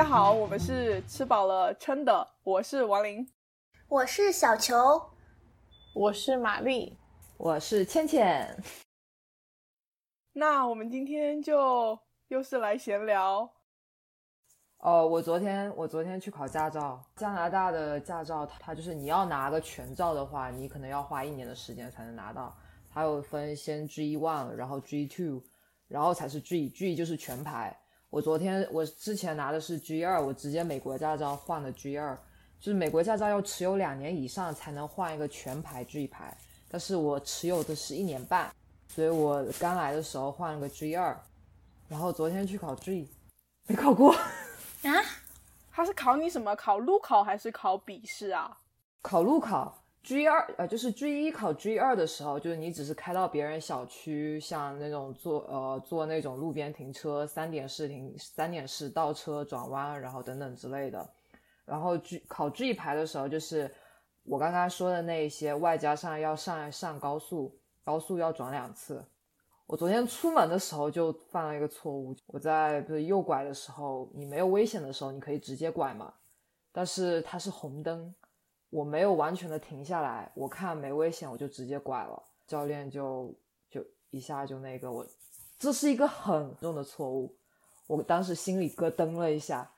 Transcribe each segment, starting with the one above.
大家好，我们是吃饱了撑的，我是王林，我是小球，我是玛丽，我是倩倩。那我们今天就又是来闲聊。哦，我昨天我昨天去考驾照，加拿大的驾照，它就是你要拿个全照的话，你可能要花一年的时间才能拿到。它有分先 G one，然后 G two，然后才是 G，G 就是全牌。我昨天我之前拿的是 G 二，我直接美国驾照换了 G 二，就是美国驾照要持有两年以上才能换一个全牌 G 牌，但是我持有的是一年半，所以我刚来的时候换了个 G 二，然后昨天去考 G，没考过啊？他是考你什么？考路考还是考笔试啊？考路考。G 二呃，就是 G 一考 G 二的时候，就是你只是开到别人小区，像那种坐呃坐那种路边停车，三点式停，三点式倒车转弯，然后等等之类的。然后 G 考 G 牌的时候，就是我刚刚说的那一些，外加上要上上高速，高速要转两次。我昨天出门的时候就犯了一个错误，我在不是右拐的时候，你没有危险的时候，你可以直接拐嘛，但是它是红灯。我没有完全的停下来，我看没危险，我就直接拐了。教练就就一下就那个我，这是一个很重的错误。我当时心里咯噔了一下。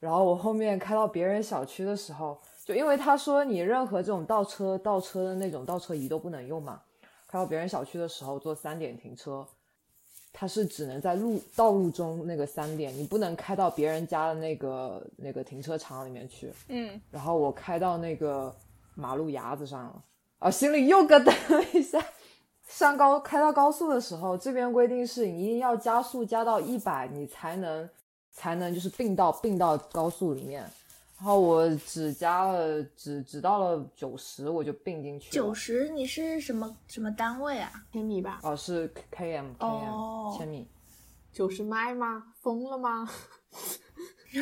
然后我后面开到别人小区的时候，就因为他说你任何这种倒车倒车的那种倒车仪都不能用嘛。开到别人小区的时候做三点停车。它是只能在路道路中那个三点，你不能开到别人家的那个那个停车场里面去。嗯，然后我开到那个马路牙子上了，啊，心里又咯噔了一下。上高开到高速的时候，这边规定是你一定要加速加到一百，你才能才能就是并到并到高速里面。然后我只加了，只只到了九十，我就并进去了。九十，你是什么什么单位啊？千米吧？哦，是 km km 哦千米。九十迈吗？疯了吗？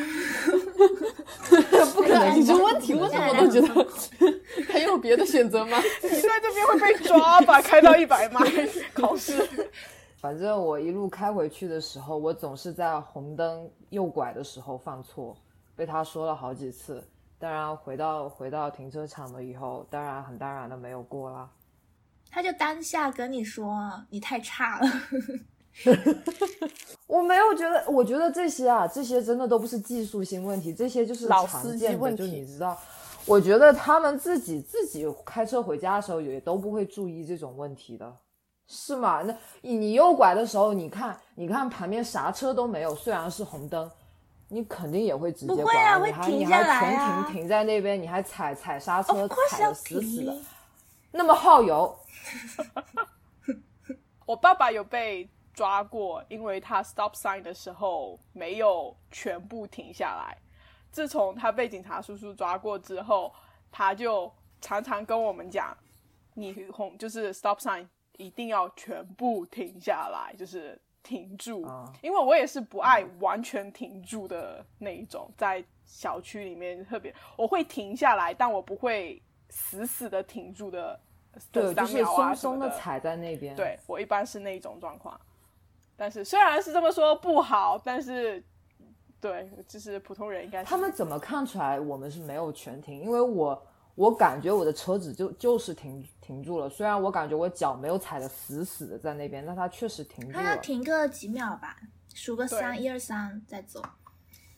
不可能，你这问题为什么都觉得 还有别的选择吗？你在这边会被抓吧？开到一百迈考试。反正我一路开回去的时候，我总是在红灯右拐的时候犯错。被他说了好几次，当然回到回到停车场了以后，当然很当然的没有过啦。他就当下跟你说你太差了。我没有觉得，我觉得这些啊，这些真的都不是技术性问题，这些就是老常司机见，问题就你知道，我觉得他们自己自己开车回家的时候也都不会注意这种问题的，是吗？那你你右拐的时候，你看你看旁边啥车都没有，虽然是红灯。你肯定也会直接不会拐，啊你还会停你还下来啊全停停在那边，你还踩踩刹车踩的死死的，那么耗油。我爸爸有被抓过，因为他 stop sign 的时候没有全部停下来。自从他被警察叔叔抓过之后，他就常常跟我们讲，你红就是 stop sign 一定要全部停下来，就是停住。啊因为我也是不爱完全停住的那一种，在小区里面特别我会停下来，但我不会死死的停住的。对，就是松的松的踩在那边。对我一般是那一种状况，但是虽然是这么说不好，但是对，就是普通人应该他们怎么看出来我们是没有全停？因为我我感觉我的车子就就是停停住了，虽然我感觉我脚没有踩的死死的在那边，但它确实停住他要了。停个几秒吧，数个对三，一二三再走。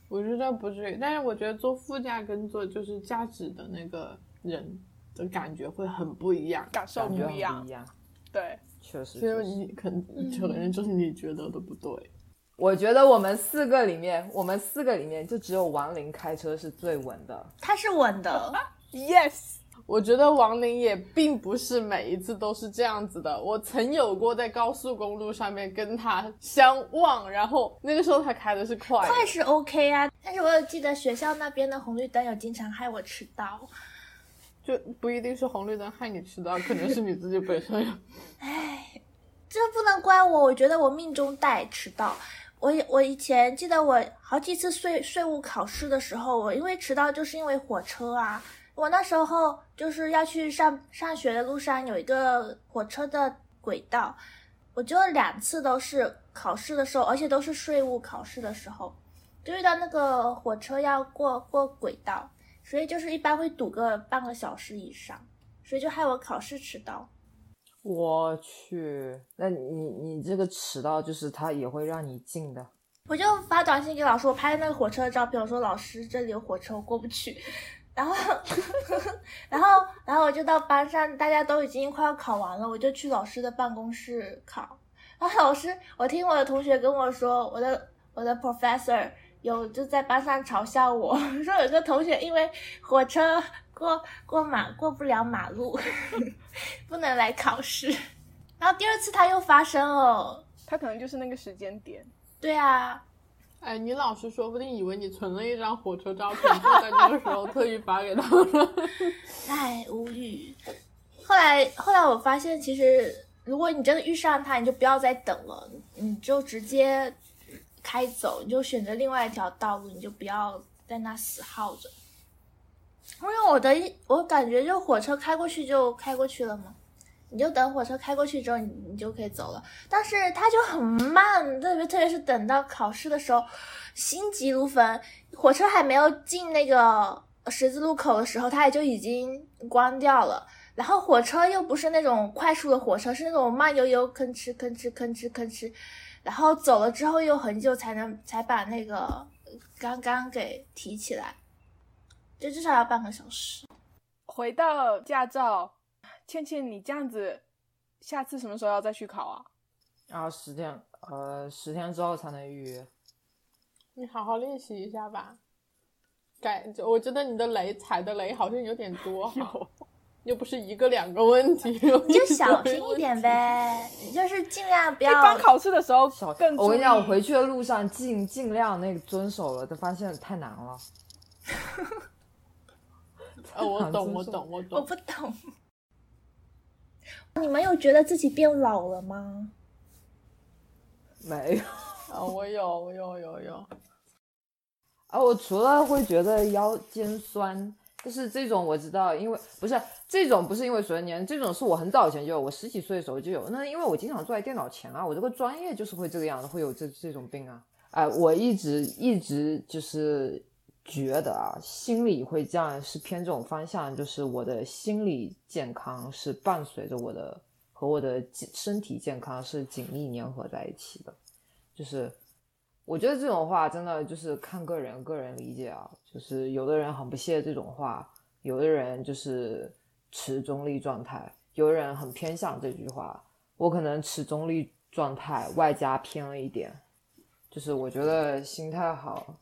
我觉得不至于，但是我觉得坐副驾跟坐就是驾驶的那个人的感觉会很不一样。感受不一样一，样，对，确实。所以你可能可能就是你觉得的不对。我觉得我们四个里面，我们四个里面就只有王林开车是最稳的。他是稳的，Yes，我觉得王林也并不是每一次都是这样子的。我曾有过在高速公路上面跟他相望，然后那个时候他开的是快，快是 OK 啊。但是我有记得学校那边的红绿灯有经常害我迟到。就不一定是红绿灯害你迟到，可能是你自己本身有。唉，这不能怪我，我觉得我命中带迟到。我我以前记得我好几次税税务考试的时候，我因为迟到就是因为火车啊。我那时候就是要去上上学的路上有一个火车的轨道，我就两次都是考试的时候，而且都是税务考试的时候，就遇到那个火车要过过轨道，所以就是一般会堵个半个小时以上，所以就害我考试迟到。我去，那你你这个迟到就是他也会让你进的。我就发短信给老师，我拍那个火车的照片，我说老师这里有火车，我过不去。然后，然后，然后我就到班上，大家都已经快要考完了，我就去老师的办公室考。然后老师，我听我的同学跟我说，我的我的 professor 有就在班上嘲笑我 说，有个同学因为火车过过马过不了马路，不能来考试。然后第二次他又发生了，他可能就是那个时间点。对啊，哎，你老师说不定以为你存了一张火车照片，就在那个时候特意发给他们。哎，无语。后来后来我发现，其实如果你真的遇上他，你就不要再等了，你就直接开走，你就选择另外一条道路，你就不要在那死耗着。因为我的我感觉，就火车开过去就开过去了嘛。你就等火车开过去之后，你你就可以走了。但是它就很慢，特别特别是等到考试的时候，心急如焚。火车还没有进那个十字路口的时候，它也就已经关掉了。然后火车又不是那种快速的火车，是那种慢悠悠吭哧吭哧吭哧吭哧。然后走了之后又很久才能才把那个刚刚给提起来，就至少要半个小时。回到驾照。倩倩，你这样子，下次什么时候要再去考啊？啊，十天，呃，十天之后才能预约。你好好练习一下吧。改，我觉得你的雷踩的雷好像有点多，又不是一个两个问题，你就小心一点呗，就是尽量不要。刚考试的时候更。我跟你讲，我回去的路上尽尽量那个遵守了，就发现太难了。呃，我 懂，我懂，我懂。我不懂。你们有觉得自己变老了吗？没有 啊，我有，我有，有有。啊，我除了会觉得腰间酸，就是这种我知道，因为不是这种，不是因为随着年，这种是我很早以前就有，我十几岁的时候就有。那因为我经常坐在电脑前啊，我这个专业就是会这个样子，会有这这种病啊。哎，我一直一直就是。觉得啊，心理会这样是偏这种方向，就是我的心理健康是伴随着我的和我的身体健康是紧密粘合在一起的。就是我觉得这种话真的就是看个人个人理解啊，就是有的人很不屑这种话，有的人就是持中立状态，有的人很偏向这句话。我可能持中立状态，外加偏了一点，就是我觉得心态好。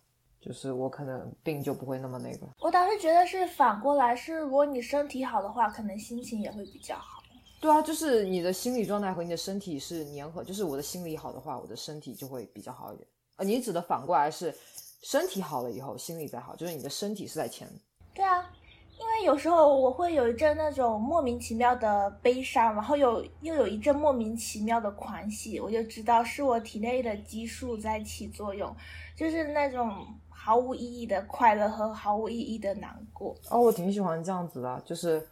就是我可能病就不会那么那个，我倒是觉得是反过来，是如果你身体好的话，可能心情也会比较好。对啊，就是你的心理状态和你的身体是粘合，就是我的心理好的话，我的身体就会比较好一点。呃，你指的反过来是身体好了以后，心理再好，就是你的身体是在前。对啊，因为有时候我会有一阵那种莫名其妙的悲伤，然后有又有一阵莫名其妙的狂喜，我就知道是我体内的激素在起作用，就是那种。毫无意义的快乐和毫无意义的难过哦，我挺喜欢这样子的，就是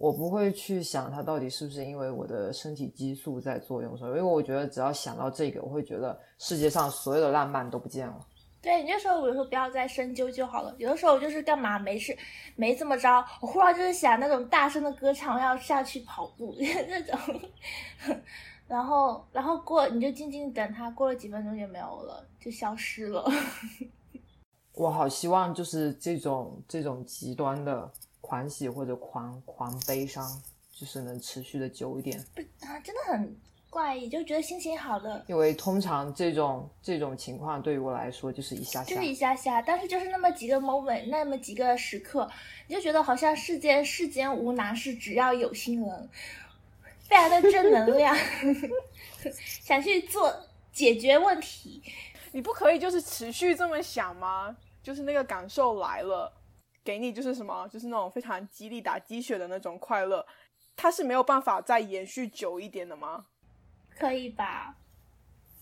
我不会去想它到底是不是因为我的身体激素在作用，所以因为我觉得只要想到这个，我会觉得世界上所有的浪漫都不见了。对，你就说我有时候不要再深究就好了。有的时候我就是干嘛没事，没怎么着，我忽然就是想那种大声的歌唱，要下去跑步 那种，然后然后过你就静静等它，过了几分钟就没有了，就消失了。我好希望就是这种这种极端的狂喜或者狂狂悲伤，就是能持续的久一点。不啊，真的很怪异，就觉得心情好了。因为通常这种这种情况对于我来说就是一下下，就是一下下，但是就是那么几个 moment，那么几个时刻，你就觉得好像世间世间无难事，只要有心人，非常的正能量，想去做解决问题。你不可以就是持续这么想吗？就是那个感受来了，给你就是什么，就是那种非常激励打鸡血的那种快乐，它是没有办法再延续久一点的吗？可以吧？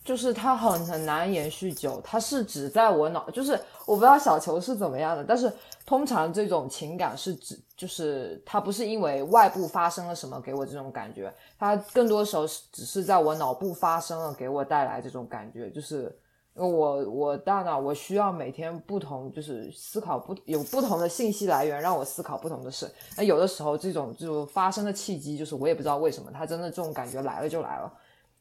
就是它很很难延续久，它是指在我脑，就是我不知道小球是怎么样的，但是通常这种情感是指，就是它不是因为外部发生了什么给我这种感觉，它更多时候是只是在我脑部发生了给我带来这种感觉，就是。我我大脑我需要每天不同，就是思考不有不同的信息来源，让我思考不同的事。那有的时候这种就发生的契机，就是我也不知道为什么，它真的这种感觉来了就来了，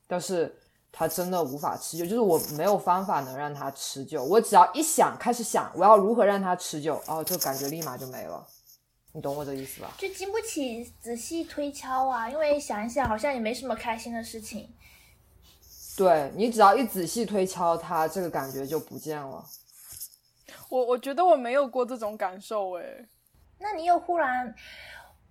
但是它真的无法持久，就是我没有方法能让它持久。我只要一想开始想我要如何让它持久，哦，这感觉立马就没了。你懂我的意思吧？就经不起仔细推敲啊，因为想一想好像也没什么开心的事情。对你只要一仔细推敲它，这个感觉就不见了。我我觉得我没有过这种感受诶。那你有忽然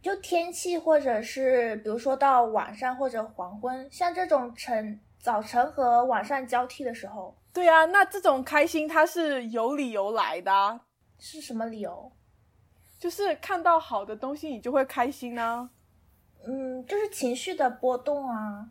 就天气，或者是比如说到晚上或者黄昏，像这种晨早晨和晚上交替的时候，对啊，那这种开心它是有理由来的，是什么理由？就是看到好的东西你就会开心呢。嗯，就是情绪的波动啊。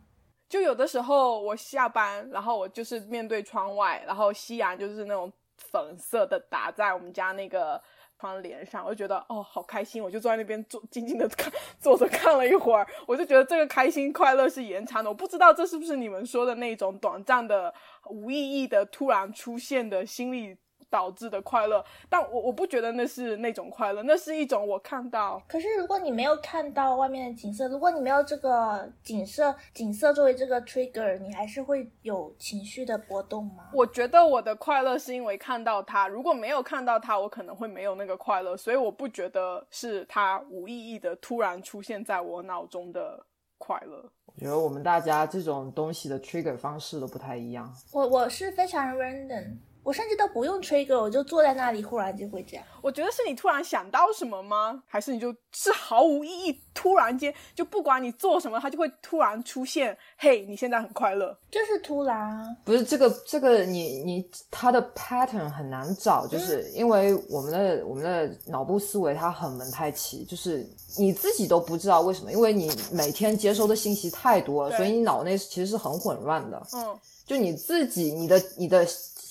就有的时候我下班，然后我就是面对窗外，然后夕阳就是那种粉色的打在我们家那个窗帘上，我就觉得哦好开心，我就坐在那边坐静静的看 坐着看了一会儿，我就觉得这个开心快乐是延长的。我不知道这是不是你们说的那种短暂的无意义的突然出现的心理。导致的快乐，但我我不觉得那是那种快乐，那是一种我看到。可是如果你没有看到外面的景色，如果你没有这个景色景色作为这个 trigger，你还是会有情绪的波动吗？我觉得我的快乐是因为看到它，如果没有看到它，我可能会没有那个快乐，所以我不觉得是它无意义的突然出现在我脑中的快乐。我觉得我们大家这种东西的 trigger 方式都不太一样。我我是非常 random。我甚至都不用吹歌，我就坐在那里，忽然就会这样。我觉得是你突然想到什么吗？还是你就是毫无意义，突然间就不管你做什么，它就会突然出现。嘿，你现在很快乐，就是突然。不是这个这个，你你它的 pattern 很难找，就是因为我们的我们的脑部思维它很蒙太奇，就是你自己都不知道为什么，因为你每天接收的信息太多了，所以你脑内其实是很混乱的。嗯，就你自己，你的你的。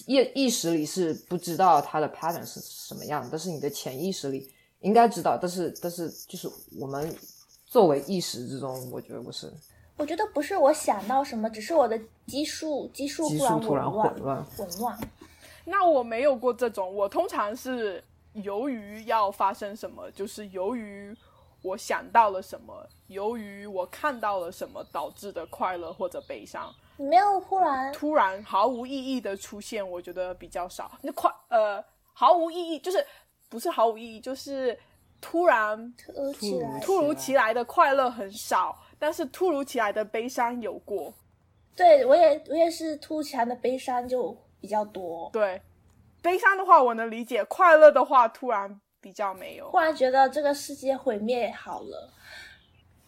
意意识里是不知道它的 pattern 是什么样，但是你的潜意识里应该知道。但是，但是就是我们作为意识之中，我觉得不是。我觉得不是我想到什么，只是我的基数基数突然混乱混乱。那我没有过这种，我通常是由于要发生什么，就是由于我想到了什么，由于我看到了什么导致的快乐或者悲伤。没有忽然突然毫无意义的出现，我觉得比较少。那快呃毫无意义，就是不是毫无意义，就是突然突如其来突如其来的快乐很少，但是突如其来的悲伤有过。对我也我也是突如其来的悲伤就比较多。对，悲伤的话我能理解，快乐的话突然比较没有。忽然觉得这个世界毁灭好了，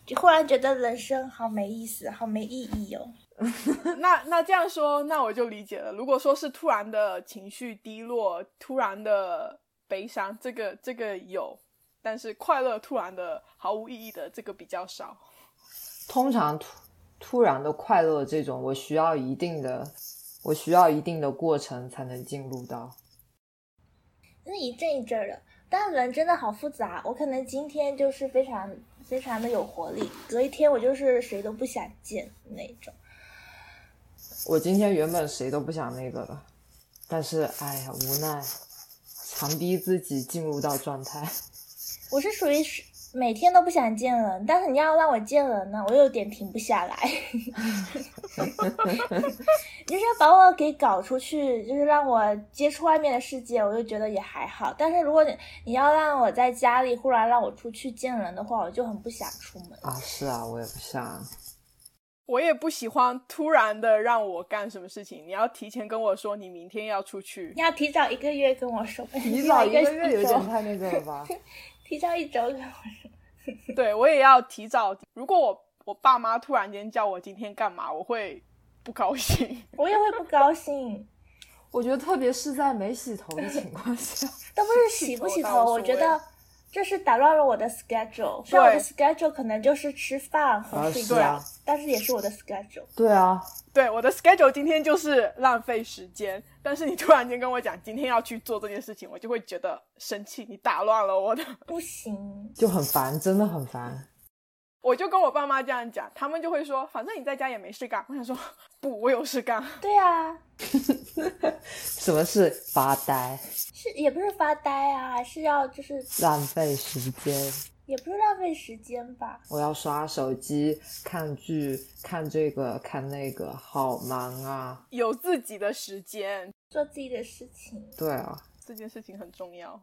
就忽然觉得人生好没意思，好没意义哦。那那这样说，那我就理解了。如果说是突然的情绪低落，突然的悲伤，这个这个有，但是快乐突然的毫无意义的这个比较少。通常突突然的快乐这种，我需要一定的，我需要一定的过程才能进入到。是一阵一阵的，但人真的好复杂。我可能今天就是非常非常的有活力，隔一天我就是谁都不想见那种。我今天原本谁都不想那个了，但是哎呀，无奈，强逼自己进入到状态。我是属于每天都不想见人，但是你要让我见人呢，我有点停不下来。你是要把我给搞出去，就是让我接触外面的世界，我就觉得也还好。但是如果你你要让我在家里忽然让我出去见人的话，我就很不想出门啊。是啊，我也不想。我也不喜欢突然的让我干什么事情，你要提前跟我说你明天要出去，你要提早一个月跟我说，提早一个月有点太那个了吧？提早一周跟我说，对我也要提早。如果我我爸妈突然间叫我今天干嘛，我会不高兴，我也会不高兴。我觉得特别是在没洗头的情况下，都不是洗不洗头，我觉得。这是打乱了我的 schedule，虽然我的 schedule 可能就是吃饭和睡觉，但是也是我的 schedule。对啊，对我的 schedule 今天就是浪费时间，但是你突然间跟我讲今天要去做这件事情，我就会觉得生气，你打乱了我的，不行，就很烦，真的很烦。我就跟我爸妈这样讲，他们就会说，反正你在家也没事干。我想说，不，我有事干。对啊，什么是发呆？是也不是发呆啊，是要就是浪费时间。也不是浪费时间吧。我要刷手机、看剧、看这个看那个，好忙啊！有自己的时间，做自己的事情。对啊，这件事情很重要。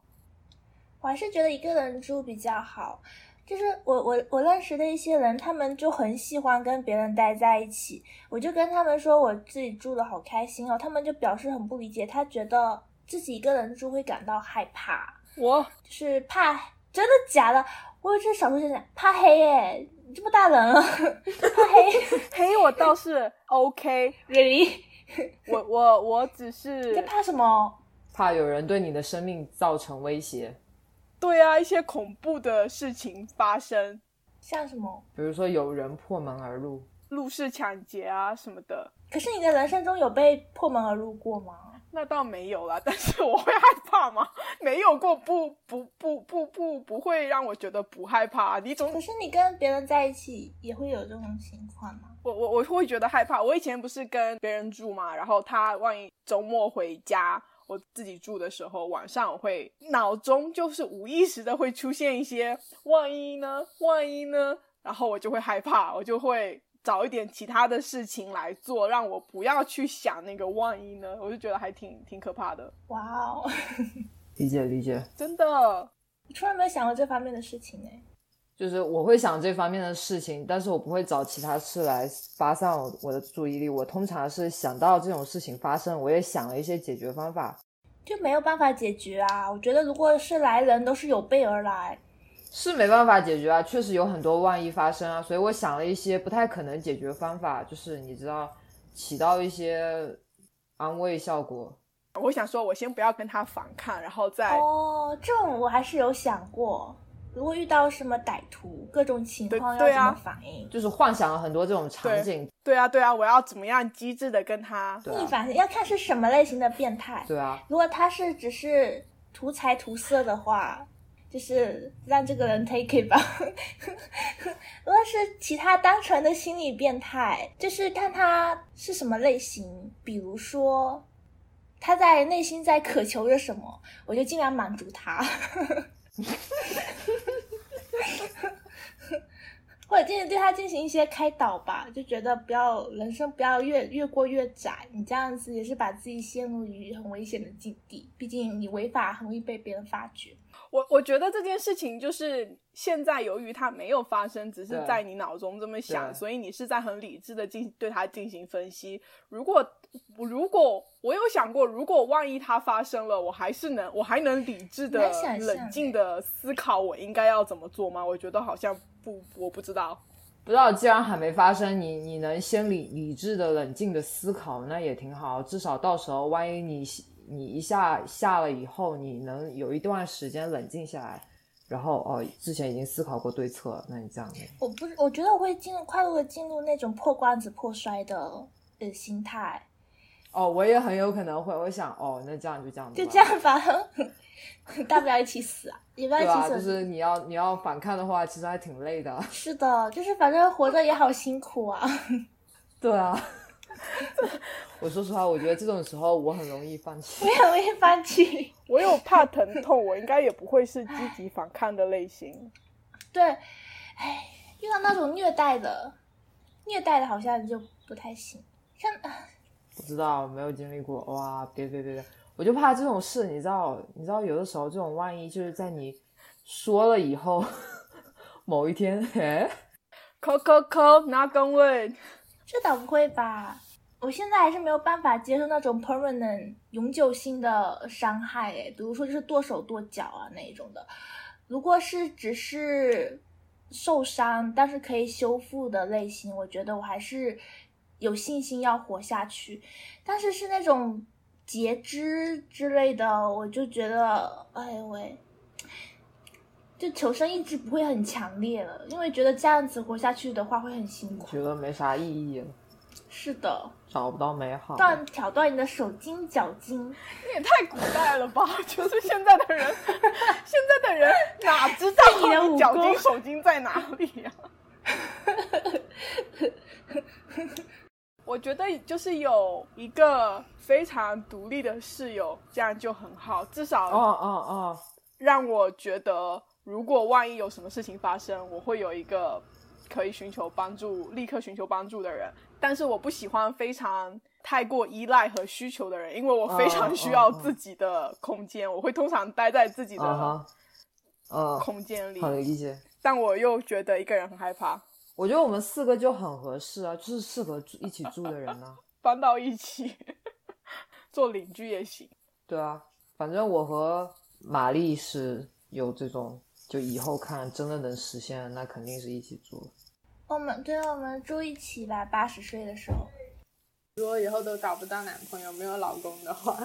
我还是觉得一个人住比较好。就是我我我认识的一些人，他们就很喜欢跟别人待在一起。我就跟他们说我自己住的好开心哦，他们就表示很不理解，他觉得自己一个人住会感到害怕。我就是怕，真的假的？我有这少数现象，怕黑耶，你这么大人了，怕黑 黑我倒是 OK，，really？我我我只是在怕什么？怕有人对你的生命造成威胁，对啊，一些恐怖的事情发生，像什么？比如说有人破门而入。入室抢劫啊什么的，可是你的人生中有被破门而入过吗？那倒没有啦。但是我会害怕吗？没有过，不不不不不不会让我觉得不害怕。你总可是你跟别人在一起也会有这种情况吗？我我我会觉得害怕。我以前不是跟别人住嘛，然后他万一周末回家，我自己住的时候，晚上我会脑中就是无意识的会出现一些万一呢，万一呢，然后我就会害怕，我就会找一点其他的事情来做，让我不要去想那个万一呢，我就觉得还挺挺可怕的，哇哦，理解理解，真的。我从来没有想过这方面的事情哎。就是我会想这方面的事情，但是我不会找其他事来发散我我的注意力。我通常是想到这种事情发生，我也想了一些解决方法，就没有办法解决啊！我觉得如果是来人，都是有备而来。是没办法解决啊，确实有很多万一发生啊，所以我想了一些不太可能解决方法，就是你知道，起到一些安慰效果。我想说，我先不要跟他反抗，然后再、哦，这种我还是有想过，如果遇到什么歹徒，各种情况要怎么反应？就是幻想了很多这种场景，对啊对啊，我要怎么样机智的跟他逆反应要看是什么类型的变态。对啊，如果他是只是图财图色的话，就是让这个人 take it 吧。如果是其他单纯的心理变态，就是看他是什么类型，比如说他在内心在渴求着什么，我就尽量满足他。或者进对他进行一些开导吧，就觉得不要人生不要越越过越窄，你这样子也是把自己陷入于很危险的境地。毕竟你违法很容易被别人发觉。我我觉得这件事情就是现在由于它没有发生，只是在你脑中这么想，所以你是在很理智的进对它进行分析。如果如果我有想过，如果万一它发生了，我还是能我还能理智的冷静的思考我应该要怎么做吗？我觉得好像不，我不知道。不知道，既然还没发生，你你能先理理智的、冷静的思考，那也挺好。至少到时候万一你你一下下了以后，你能有一段时间冷静下来，然后哦，之前已经思考过对策了，那你这样的我不是，我觉得我会进入快乐的进入那种破罐子破摔的呃心态，哦，我也很有可能会，我想哦，那这样就这样子吧，就这样吧，大不了一起死啊，也不要对吧？一起死。就是你要你要反抗的话，其实还挺累的。是的，就是反正活着也好辛苦啊。对啊，我说实话，我觉得这种时候我很容易放弃我。也很容易放弃。我有怕疼痛，我应该也不会是积极反抗的类型。对，哎，遇到那种虐待的，虐待的好像就不太行。像不知道，没有经历过。哇，别别别别，我就怕这种事，你知道，你知道，有的时候这种万一就是在你说了以后，某一天，哎，扣扣扣，拿根问。这倒不会吧？我现在还是没有办法接受那种 permanent 永久性的伤害，哎，比如说就是剁手剁脚啊那一种的。如果是只是受伤，但是可以修复的类型，我觉得我还是有信心要活下去。但是是那种截肢之类的，我就觉得，哎呦喂，就求生意志不会很强烈了，因为觉得这样子活下去的话会很辛苦。觉得没啥意义了，是的，找不到美好。断挑断你的手筋脚筋，你也太古代了吧！就是现在的人，现在的人哪知道你的脚筋手筋在哪里呀、就是有一个非常独立的室友，这样就很好，至少哦哦哦，让我觉得，如果万一有什么事情发生，我会有一个可以寻求帮助、立刻寻求帮助的人。但是我不喜欢非常太过依赖和需求的人，因为我非常需要自己的空间，我会通常待在自己的空间里，好理解。但我又觉得一个人很害怕，我觉得我们四个就很合适啊，就是适合住一起住的人呢、搬到一起 做邻居也行。对啊，反正我和玛丽是有这种，就以后看真的能实现，那肯定是一起住。我们对，我们住一起吧，八十岁的时候。如果以后都找不到男朋友，没有老公的话，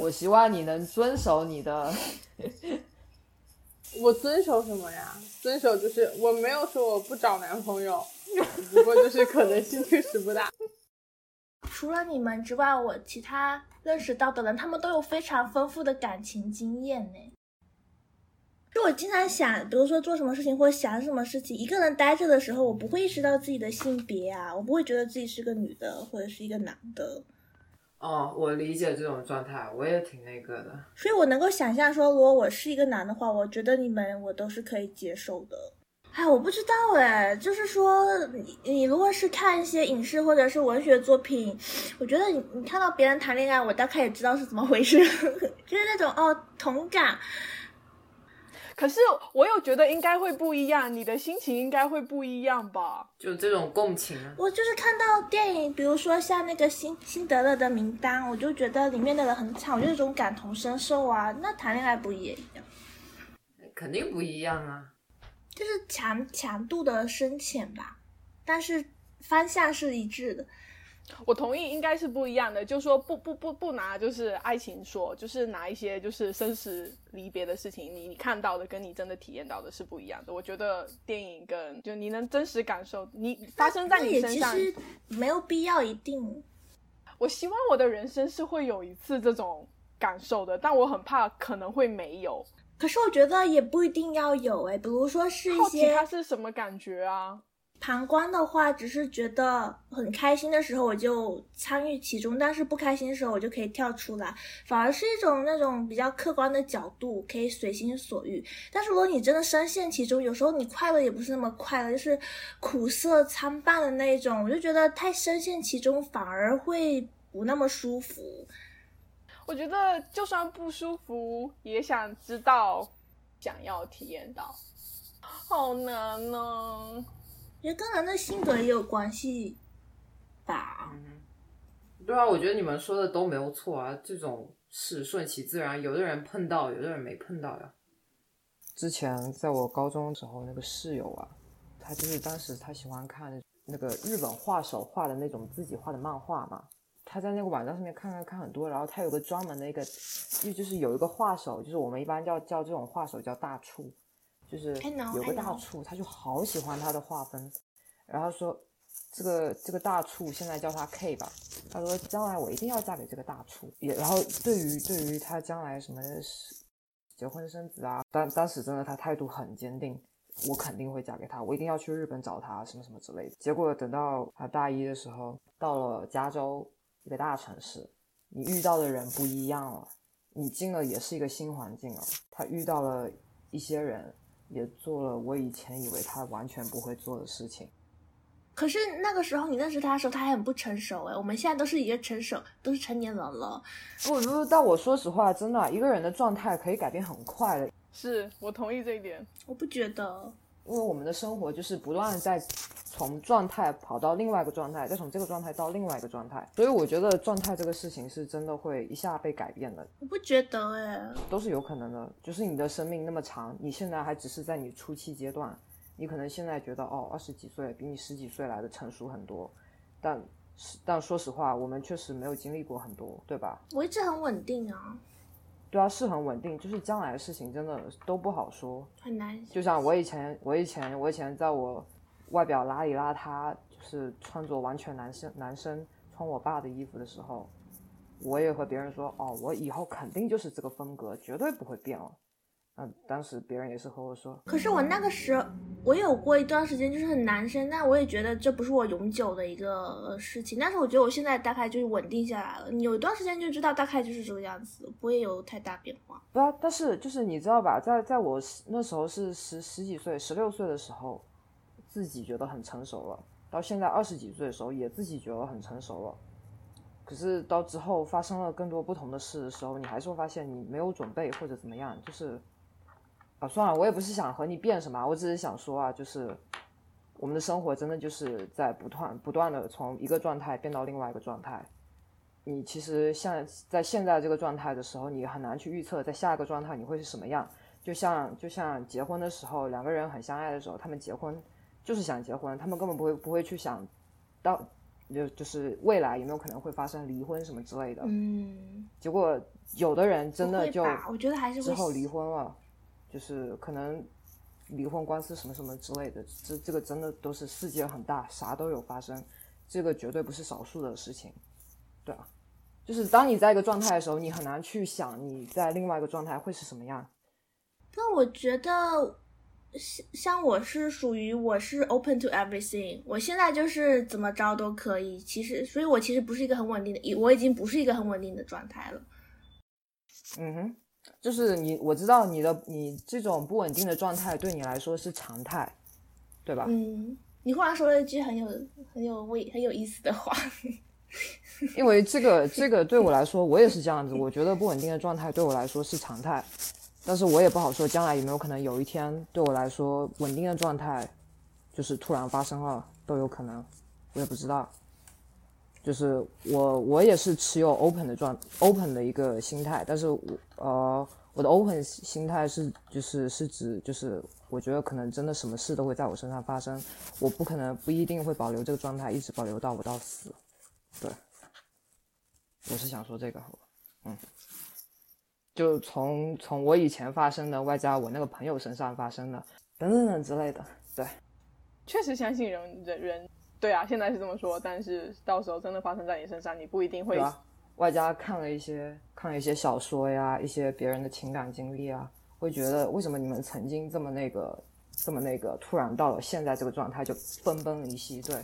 我希望你能遵守你的，我遵守什么呀？遵守就是我没有说我不找男朋友，不过就是可能性确实不大。除了你们之外，我其他认识到的人，他们都有非常丰富的感情经验呢。就我经常想，比如说做什么事情或想什么事情，一个人待着的时候，我不会意识到自己的性别啊，我不会觉得自己是个女的或者是一个男的，哦，我理解这种状态，我也挺那个的。所以我能够想象说，如果我是一个男的话，我觉得你们我都是可以接受的。哎，我不知道哎，就是说你你如果是看一些影视或者是文学作品，我觉得你你看到别人谈恋爱，我大概也知道是怎么回事，就是那种哦同感。可是我又觉得应该会不一样，你的心情应该会不一样吧？就这种共情啊，我就是看到电影，比如说像那个辛辛德勒的名单，我就觉得里面的人很惨，我就有种感同身受啊。那谈恋爱不也一样？肯定不一样啊。就是强强度的深浅吧，但是方向是一致的。我同意，应该是不一样的。就说不不不不拿就是爱情说，就是拿一些就是生死离别的事情，你你看到的跟你真的体验到的是不一样的。我觉得电影跟就你能真实感受，你发生在你身上，其实没有必要一定。我希望我的人生是会有一次这种感受的，但我很怕可能会没有。可是我觉得也不一定要有诶，比如说是一好奇它是什么感觉啊？旁观的话，只是觉得很开心的时候我就参与其中，但是不开心的时候我就可以跳出来，反而是一种那种比较客观的角度，可以随心所欲。但是如果你真的深陷其中，有时候你快乐也不是那么快乐，就是苦涩参半的那一种，我就觉得太深陷其中反而会不那么舒服。我觉得就算不舒服，也想知道，想要体验到，好难呢、得跟人的性格也有关系吧。对啊，我觉得你们说的都没有错啊，这种事顺其自然，有的人碰到，有的人没碰到呀。之前在我高中时候，那个室友啊，他就是当时他喜欢看那个日本画手画的那种自己画的漫画嘛，他在那个网站上面看看看很多，然后他有个专门的一个，就就是有一个画手，就是我们一般叫叫这种画手叫大处，就是有个大.处，他就好喜欢他的画风，然后说这个这个大处现在叫他 K 吧，他说将来我一定要嫁给这个大处，也然后对于对于他将来什么是结婚生子啊，当当时真的他态度很坚定，我肯定会嫁给他，我一定要去日本找他，什么什么之类的。结果等到他大一的时候，到了加州一个大城市，你遇到的人不一样了，你进了也是一个新环境了，他遇到了一些人，也做了我以前以为他完全不会做的事情。可是那个时候你认识他的时候，他还很不成熟哎。我们现在都是已经成熟，都是成年人了。不不，但我说实话，真的，啊一个人的状态可以改变很快的，是我同意这一点。我不觉得，因为我们的生活就是不断在从状态跑到另外一个状态，再从这个状态到另外一个状态，所以我觉得状态这个事情是真的会一下被改变的，我不觉得哎。都是有可能的。就是你的生命那么长，你现在还只是在你初期阶段，你可能现在觉得哦，二十几岁比你十几岁来的成熟很多，但是但说实话，我们确实没有经历过很多，对吧？我一直很稳定啊，对啊，是很稳定，就是将来的事情真的都不好说。很难。就像我以前，我以前，我以前在我外表邋里邋遢，就是穿着完全男生男生穿我爸的衣服的时候，我也和别人说，哦，我以后肯定就是这个风格，绝对不会变了。嗯当时别人也是和我说，可是我那个时候，我有过一段时间就是很难受，但我也觉得这不是我永久的一个事情。但是我觉得我现在大概就是稳定下来了，你有一段时间就知道大概就是这个样子，不会有太大变化。不啊，但是就是你知道吧，在在我那时候是十十几岁、十六岁的时候，自己觉得很成熟了，到现在二十几岁的时候也自己觉得很成熟了。可是到之后发生了更多不同的事的时候，你还是会发现你没有准备或者怎么样，就是啊，算了，我也不是想和你辩什么，我只是想说啊，就是我们的生活真的就是在不断不断的从一个状态变到另外一个状态。你其实像在现在这个状态的时候，你很难去预测在下一个状态你会是什么样。就像就像结婚的时候，两个人很相爱的时候，他们结婚就是想结婚，他们根本不会不会去想到就就是未来有没有可能会发生离婚什么之类的。嗯，结果有的人真的就我觉得还是会之后离婚了，就是可能离婚官司什么什么之类的，这这个真的都是世界很大，啥都有发生，这个绝对不是少数的事情，对啊，就是当你在一个状态的时候，你很难去想你在另外一个状态会是什么样。那我觉得像像我是属于我是 open to everything，我现在就是怎么着都可以。其实，所以我其实不是一个很稳定的，我已经不是一个很稳定的状态了。嗯哼，就是你，我知道你的你这种不稳定的状态对你来说是常态，对吧？嗯，你忽然说了一句很有很有味很有意思的话。因为这个这个对我来说，我也是这样子。我觉得不稳定的状态对我来说是常态，但是我也不好说将来有没有可能有一天对我来说稳定的状态就是突然发生了，都有可能，我也不知道。就是我我也是持有 open 的状 open 的一个心态，但是我呃我的 open 心态是就是是指就是我觉得可能真的什么事都会在我身上发生，我不可能不一定会保留这个状态一直保留到我到死。对，我是想说这个，嗯，就从从我以前发生的，外加我那个朋友身上发生的，等等等之类的，对，确实相信人人人，对啊，现在是这么说，但是到时候真的发生在你身上，你不一定会？外加看了一些看了一些小说呀，一些别人的情感经历啊，会觉得为什么你们曾经这么那个这么那个，突然到了现在这个状态就分崩离析，对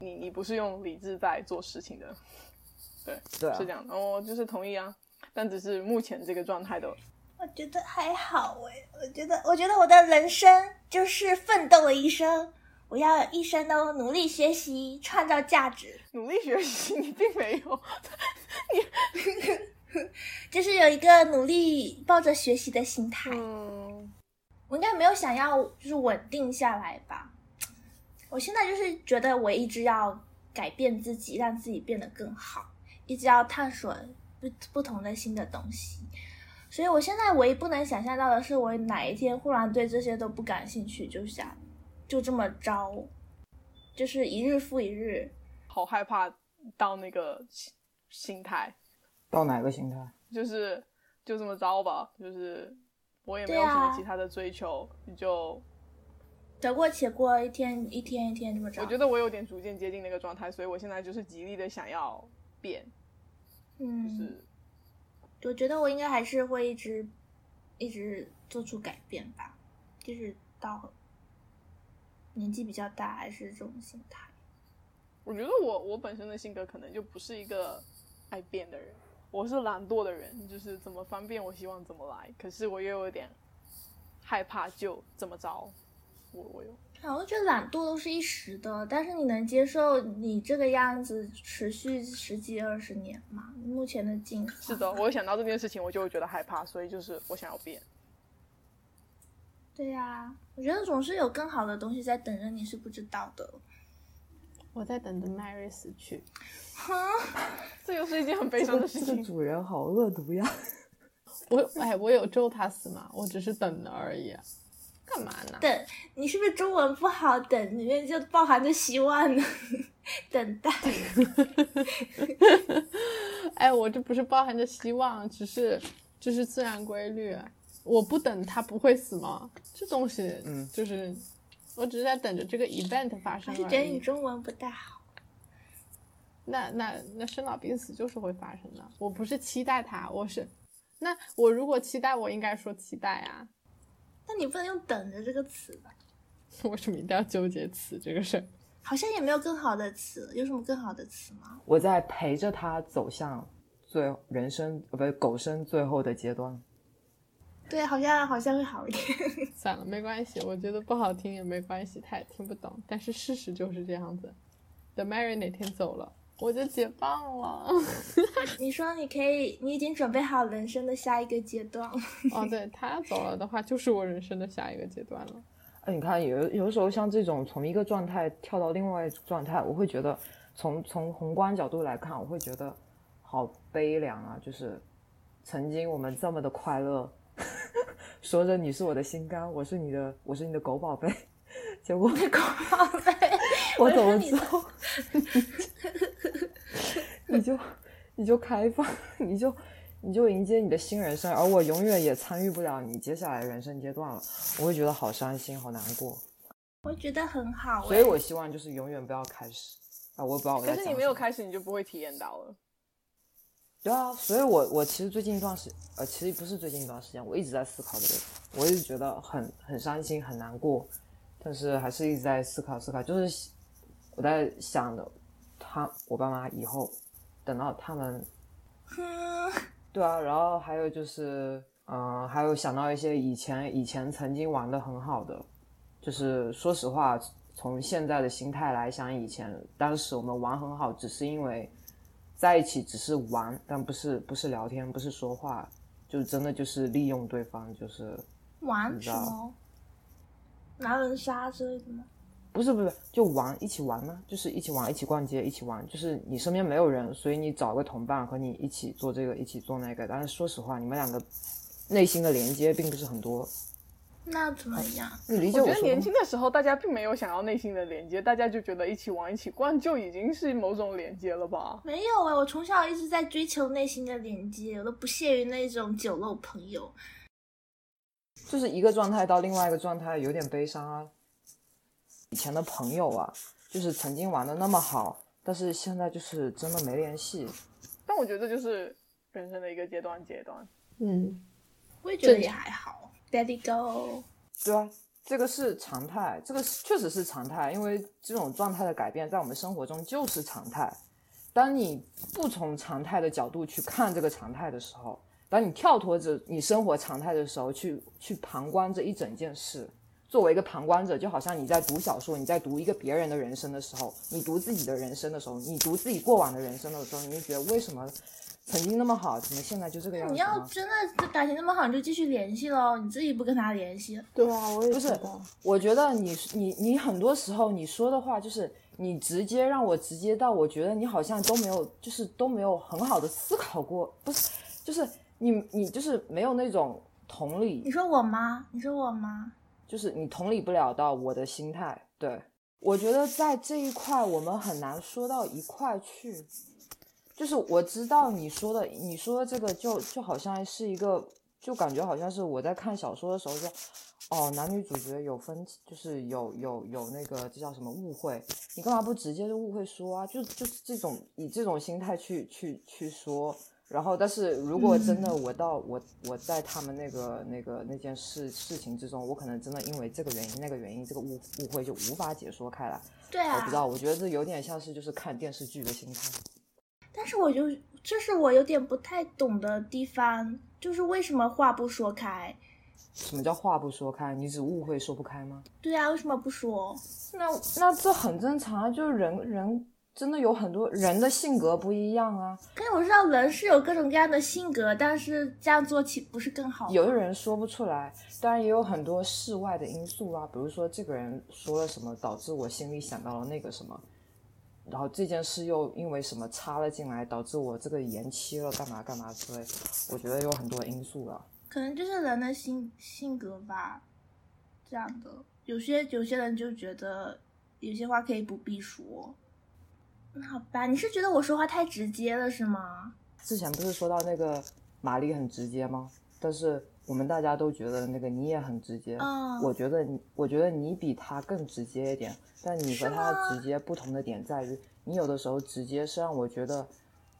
你你不是用理智在做事情的，对，对啊是这样的，我就是同意啊，但只是目前这个状态的，我觉得还好哎，我觉得，我觉得我的人生就是奋斗了一生，我要一生都努力学习，创造价值，努力学习，你并没有，就是有一个努力抱着学习的心态。嗯，我应该没有想要就是稳定下来吧。我现在就是觉得我一直要改变自己，让自己变得更好，一直要探索不不同的新的东西。所以我现在唯一不能想象到的是，我哪一天忽然对这些都不感兴趣，就想就这么着，就是一日复一日。好害怕到那个心心态，到哪个心态？就是就这么着吧，就是我也没有什么啊其他的追求，你就得过且过，一天一天一天这么着。我觉得我有点逐渐接近那个状态，所以我现在就是极力的想要变，嗯就嗯，是我觉得我应该还是会一直一直做出改变吧，就是到年纪比较大，还是这种心态。我觉得我我本身的性格可能就不是一个爱变的人，我是懒惰的人，就是怎么方便我希望怎么来，可是我又有点害怕就怎么着，我我有啊，我觉得懒惰都是一时的，但是你能接受你这个样子持续十几二十年吗？目前的境况是的，我想到这件事情我就会觉得害怕，所以就是我想要变。对呀、我觉得总是有更好的东西在等着你，是不知道的。我在等着 Mary 死去。这又是一件很悲伤的事情。这个主人好恶毒呀！我哎，我有咒他死吗？我只是等着而已。干嘛呢？等你是不是中文不好？等里面就包含着希望呢，等待。哎，我这不是包含着希望，只是这是自然规律。我不等他不会死吗？这东西，嗯就是我只是在等着这个 event 发还生而是觉得你。中文不太好。那那那生老病死就是会发生的。我不是期待他，我是那我如果期待，我应该说期待啊。那你不能用“等着”这个词吧？为什么一定要纠结词这个事儿？好像也没有更好的词，有什么更好的词吗？我在陪着他走向最人生呃不是狗生最后的阶段。对，好像好像会好一点。算了，没关系，我觉得不好听也没关系，他也听不懂。但是事实就是这样子。等 Mary 哪天走了，我就解放了。你说你可以，你已经准备好人生的下一个阶段了。哦，对他走了的话，就是我人生的下一个阶段了。哎，你看，有有时候像这种从一个状态跳到另外一种状态，我会觉得从从宏观角度来看，我会觉得好悲凉啊！就是曾经我们这么的快乐，说着你是我的心肝，我是你的，我是你的狗宝贝，结果狗宝贝，我走了之后，你就你就开放，你就。你就迎接你的新人生，而我永远也参与不了你接下来人生阶段了，我会觉得好伤心，好难过。我觉得很好，所以我希望就是永远不要开始啊！我不知道我在。可是你没有开始，你就不会体验到了。对啊，所以我我其实最近一段时呃，其实不是最近一段时间，我一直在思考这个，我一直觉得很很伤心，很难过，但是还是一直在思考思考，就是我在想的，他我爸妈以后等到他们。对啊，然后还有就是，嗯，还有想到一些以前以前曾经玩的很好的，就是说实话，从现在的心态来想，以前当时我们玩很好，只是因为在一起只是玩，但不是不是聊天，不是说话，就真的就是利用对方，就是玩什么，拿人杀之类的吗？不是不是，就玩一起玩呢，就是一起玩，一起逛街，一起玩。就是你身边没有人，所以你找个同伴和你一起做这个，一起做那个。但是说实话，你们两个内心的连接并不是很多。那怎么样？你理解我？我觉得年轻的时候大家并没有想要内心的连接，大家就觉得一起玩、一起逛就已经是某种连接了吧？没有哎，我从小一直在追求内心的连接，我都不屑于那种酒肉朋友。就是一个状态到另外一个状态，有点悲伤啊。以前的朋友啊，就是曾经玩的那么好，但是现在就是真的没联系。但我觉得这就是人生的一个阶段阶段。嗯，我也觉得也还好。Let it go。对啊，这个是常态，这个确实是常态，因为这种状态的改变在我们生活中就是常态。当你不从常态的角度去看这个常态的时候，当你跳脱着你生活常态的时候，去去旁观这一整件事。作为一个旁观者，就好像你在读小说，你在读一个别人的人生的时候，你读自己的人生的时候，你读自己过往的人生的时候，你就觉得为什么曾经那么好，怎么现在就这个样子？你要真的感情那么好，你就继续联系喽，你自己不跟他联系。对啊，我也不是。我觉得你你你很多时候你说的话，就是你直接让我直接到，我觉得你好像都没有，就是都没有很好的思考过，不是，就是你你就是没有那种同理。你说我吗？你说我吗？就是你同理不了到我的心态，对我觉得在这一块我们很难说到一块去。就是我知道你说的，你说的这个就就好像是一个，就感觉好像是我在看小说的时候说，哦，男女主角有分，就是有有有那个这叫什么误会，你干嘛不直接就误会说啊？就就是这种以这种心态去去去说。然后，但是如果真的我到我我在他们那个那个那件事事情之中，我可能真的因为这个原因那个原因，这个误误会就无法解说开来。对啊，我不知道，我觉得这有点像是就是看电视剧的心态。但是我就这是我有点不太懂的地方，就是为什么话不说开？什么叫话不说开？你只误会说不开吗？对啊，为什么不说？那那这很正常啊，就是人人。真的有很多人的性格不一样啊。可是我知道人是有各种各样的性格，但是这样做岂不是更好？有的人说不出来，当然也有很多室外的因素啊，比如说这个人说了什么，导致我心里想到了那个什么，然后这件事又因为什么插了进来，导致我这个延期了，干嘛干嘛之类。我觉得有很多因素了。可能就是人的性性格吧，这样的。有些有些人就觉得有些话可以不必说。好吧，你是觉得我说话太直接了是吗？之前不是说到那个玛丽很直接吗？但是我们大家都觉得那个你也很直接。嗯，我觉得你，我觉得你比他更直接一点。但你和他直接不同的点在于，你有的时候直接是让我觉得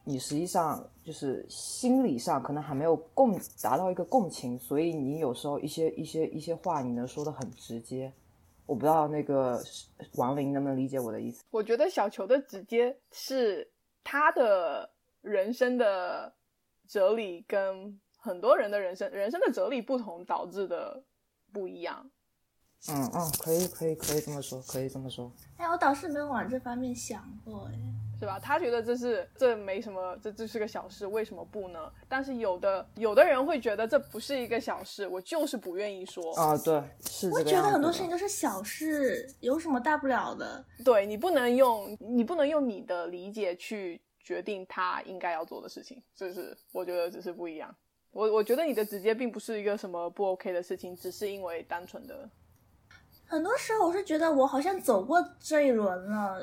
你实际上就是心理上可能还没有共达到一个共情，所以你有时候一些一些一些话你能说的很直接。我不知道那个王林能不能理解我的意思。我觉得小球的直接是他的人生的哲理跟很多人的人生人生的哲理不同导致的不一样。嗯嗯，可以可以可以这么说，可以这么说。哎，我倒是没有往这方面想过，哎，是吧？他觉得这是这没什么，这这是个小事，为什么不呢？但是有的有的人会觉得这不是一个小事，我就是不愿意说。啊，对，是我觉得很多事情都是小事，有什么大不了的？对你不能用你不能用你的理解去决定他应该要做的事情，这是我觉得只是不一样。我我觉得你的直接并不是一个什么不 OK 的事情，只是因为单纯的很多时候我是觉得我好像走过这一轮了，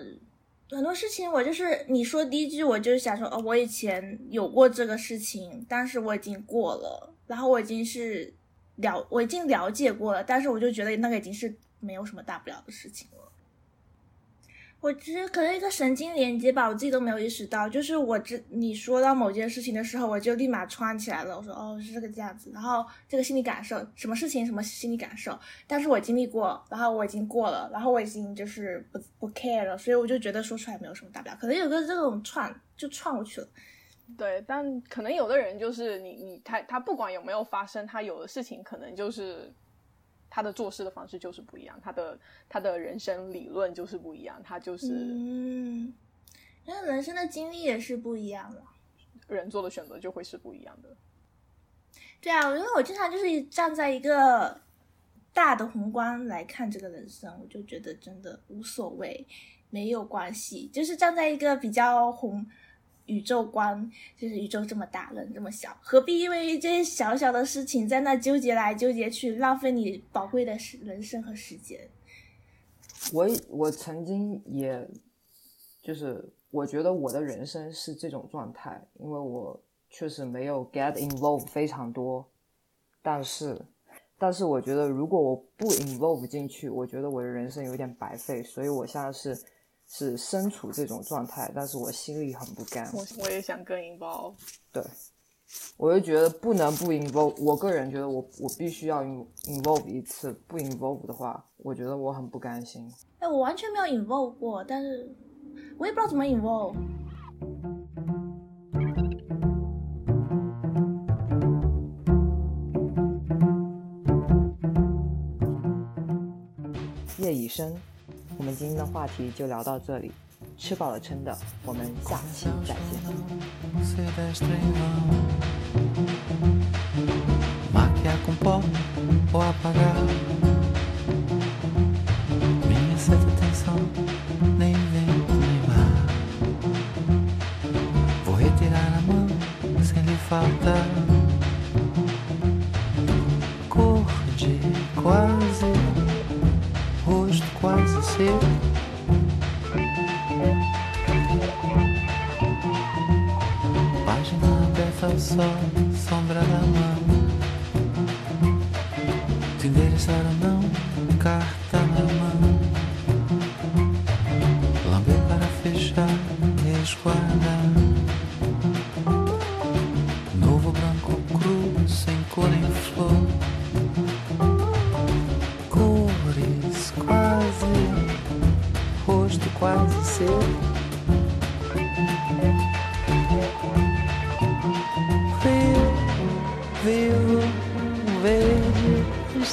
很多事情我就是你说第一句，我就想说，哦，我以前有过这个事情，但是我已经过了，然后我已经是了，我已经了解过了，但是我就觉得那个已经是没有什么大不了的事情了。我其实可能一个神经连接吧，我自己都没有意识到。就是我知你说到某件事情的时候，我就立马串起来了。我说哦，是这个这样子。然后这个心理感受，什么事情什么心理感受，但是我经历过，然后我已经过了，然后我已经就是不不 care 了，所以我就觉得说出来没有什么大不了。可能有个这种串就串过去了。对，但可能有的人就是你你他他不管有没有发生，他有的事情可能就是他的做事的方式就是不一样，他的他的人生理论就是不一样，他就是嗯，因为人生的经历也是不一样的。人做的选择就会是不一样的。对啊，因为我经常就是站在一个大的宏观来看这个人生，我就觉得真的无所谓，没有关系。就是站在一个比较宏宇宙观，就是宇宙这么大，人这么小，何必因为这些小小的事情在那纠结来纠结去，浪费你宝贵的人生和时间？我我曾经也，就是我觉得我的人生是这种状态，因为我确实没有 get involved 非常多，但是，但是我觉得如果我不 involve 进去，我觉得我的人生有点白费，所以我现在是是身处这种状态，但是我心里很不甘。我我也想更 involve，对，我就觉得不能不 involve。我个人觉得我我必须要 in involve 一次，不 involve 的话，我觉得我很不甘心。哎，我完全没有 involve 过，但是我也不知道怎么 involve。夜已深，我们今天的话题就聊到这里。吃饱了撑的，我们下期再见。Sombra da mão. Te endereçar ou não, carta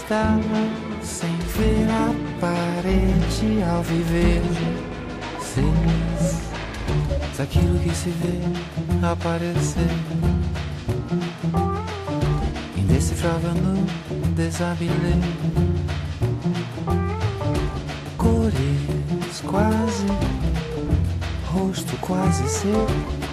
está sem ver a parede ao viver. Cenas daquilo que se vê aparecer. Indecifrável no desabilé. Cores quase, rosto quase seco.